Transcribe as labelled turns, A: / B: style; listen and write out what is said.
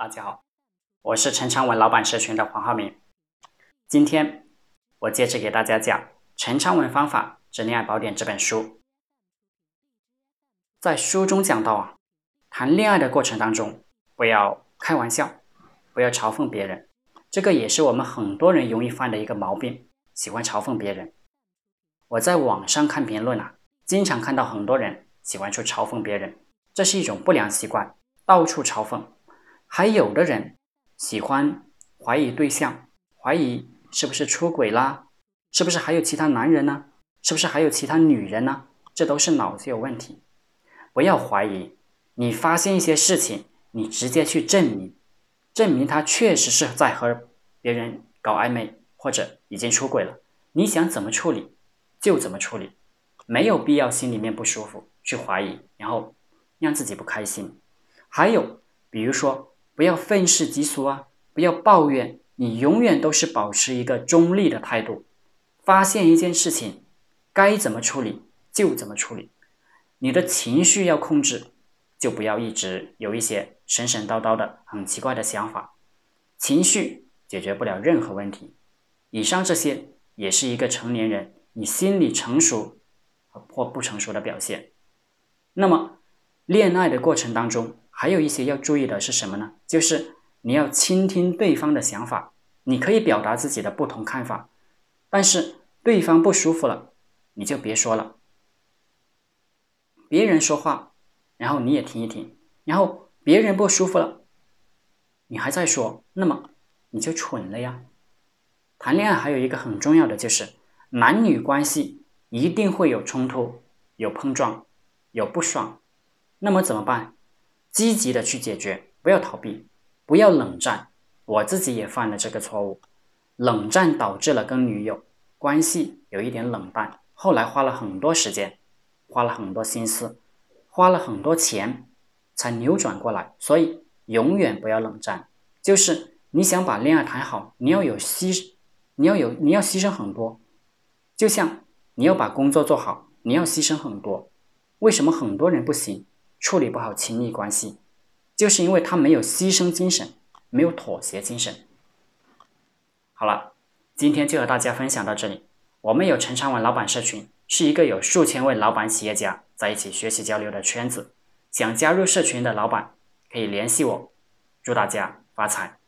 A: 大家好，我是陈昌文老板社群的黄浩明。今天我接着给大家讲《陈昌文方法之恋爱宝典》这本书。在书中讲到啊，谈恋爱的过程当中，不要开玩笑，不要嘲讽别人。这个也是我们很多人容易犯的一个毛病，喜欢嘲讽别人。我在网上看评论啊，经常看到很多人喜欢去嘲讽别人，这是一种不良习惯，到处嘲讽。还有的人喜欢怀疑对象，怀疑是不是出轨啦，是不是还有其他男人呢？是不是还有其他女人呢？这都是脑子有问题。不要怀疑，你发现一些事情，你直接去证明，证明他确实是在和别人搞暧昧，或者已经出轨了。你想怎么处理就怎么处理，没有必要心里面不舒服去怀疑，然后让自己不开心。还有比如说。不要愤世嫉俗啊！不要抱怨，你永远都是保持一个中立的态度。发现一件事情，该怎么处理就怎么处理。你的情绪要控制，就不要一直有一些神神叨叨的很奇怪的想法。情绪解决不了任何问题。以上这些也是一个成年人你心理成熟或不成熟的表现。那么，恋爱的过程当中。还有一些要注意的是什么呢？就是你要倾听对方的想法，你可以表达自己的不同看法，但是对方不舒服了，你就别说了。别人说话，然后你也听一听，然后别人不舒服了，你还在说，那么你就蠢了呀。谈恋爱还有一个很重要的就是，男女关系一定会有冲突、有碰撞、有不爽，那么怎么办？积极的去解决，不要逃避，不要冷战。我自己也犯了这个错误，冷战导致了跟女友关系有一点冷淡。后来花了很多时间，花了很多心思，花了很多钱，才扭转过来。所以永远不要冷战。就是你想把恋爱谈好，你要有牺，你要有你要牺牲很多。就像你要把工作做好，你要牺牲很多。为什么很多人不行？处理不好亲密关系，就是因为他没有牺牲精神，没有妥协精神。好了，今天就和大家分享到这里。我们有陈昌文老板社群，是一个有数千位老板企业家在一起学习交流的圈子。想加入社群的老板可以联系我。祝大家发财！